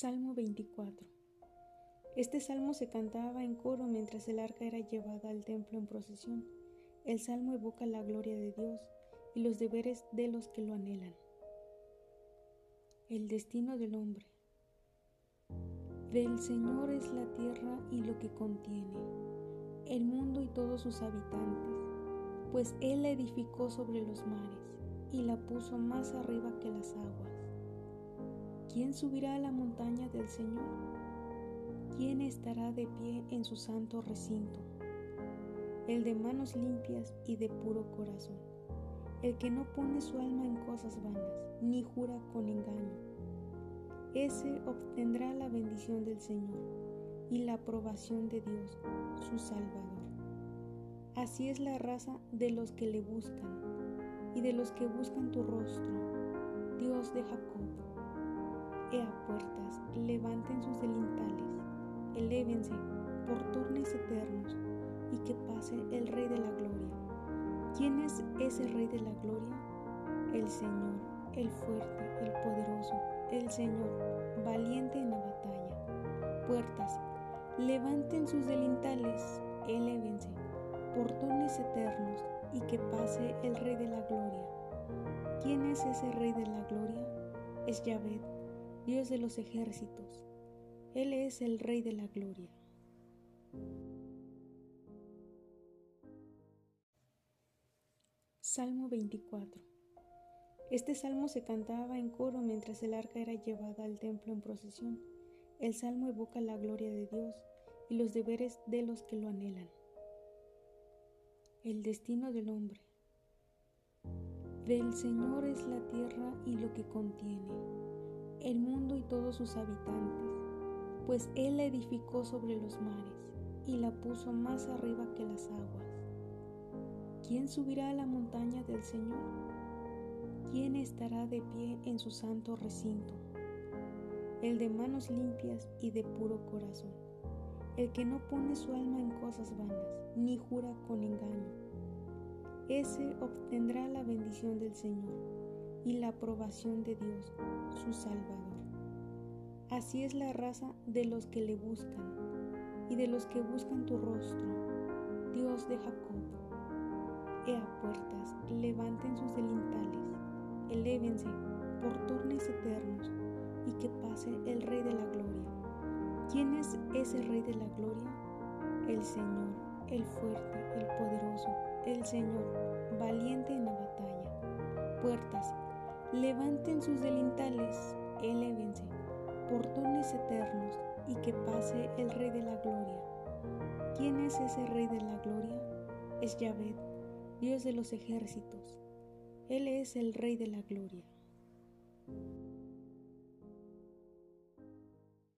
Salmo 24 Este salmo se cantaba en coro mientras el arca era llevada al templo en procesión. El salmo evoca la gloria de Dios y los deberes de los que lo anhelan. El destino del hombre. Del Señor es la tierra y lo que contiene, el mundo y todos sus habitantes, pues Él la edificó sobre los mares y la puso más arriba que las aguas. ¿Quién subirá a la montaña del Señor? ¿Quién estará de pie en su santo recinto? El de manos limpias y de puro corazón, el que no pone su alma en cosas vanas, ni jura con engaño. Ese obtendrá la bendición del Señor y la aprobación de Dios, su Salvador. Así es la raza de los que le buscan y de los que buscan tu rostro, Dios de Jacob Ea puertas, levanten sus delintales, elévense por turnes eternos, y que pase el Rey de la Gloria. ¿Quién es ese Rey de la Gloria? El Señor, el fuerte, el poderoso, el Señor, valiente en la batalla. Puertas, levanten sus delintales, elévense por turnes eternos, y que pase el Rey de la Gloria. ¿Quién es ese Rey de la Gloria? Es Yahvé Dios de los ejércitos. Él es el Rey de la Gloria. Salmo 24 Este salmo se cantaba en coro mientras el arca era llevada al templo en procesión. El salmo evoca la gloria de Dios y los deberes de los que lo anhelan. El destino del hombre. Del Señor es la tierra y lo que contiene el mundo y todos sus habitantes, pues Él la edificó sobre los mares y la puso más arriba que las aguas. ¿Quién subirá a la montaña del Señor? ¿Quién estará de pie en su santo recinto? El de manos limpias y de puro corazón, el que no pone su alma en cosas vanas, ni jura con engaño. Ese obtendrá la bendición del Señor y la aprobación de Dios, su Salvador. Así es la raza de los que le buscan y de los que buscan tu rostro, Dios de Jacob. Ea puertas, levanten sus delintales, elévense por turnes eternos y que pase el Rey de la Gloria. ¿Quién es ese Rey de la Gloria? El Señor, el fuerte, el poderoso, el Señor, valiente en la batalla. Puertas, Levanten sus delintales, elévense, portones eternos, y que pase el Rey de la Gloria. ¿Quién es ese Rey de la Gloria? Es Yahvé, Dios de los ejércitos. Él es el Rey de la Gloria.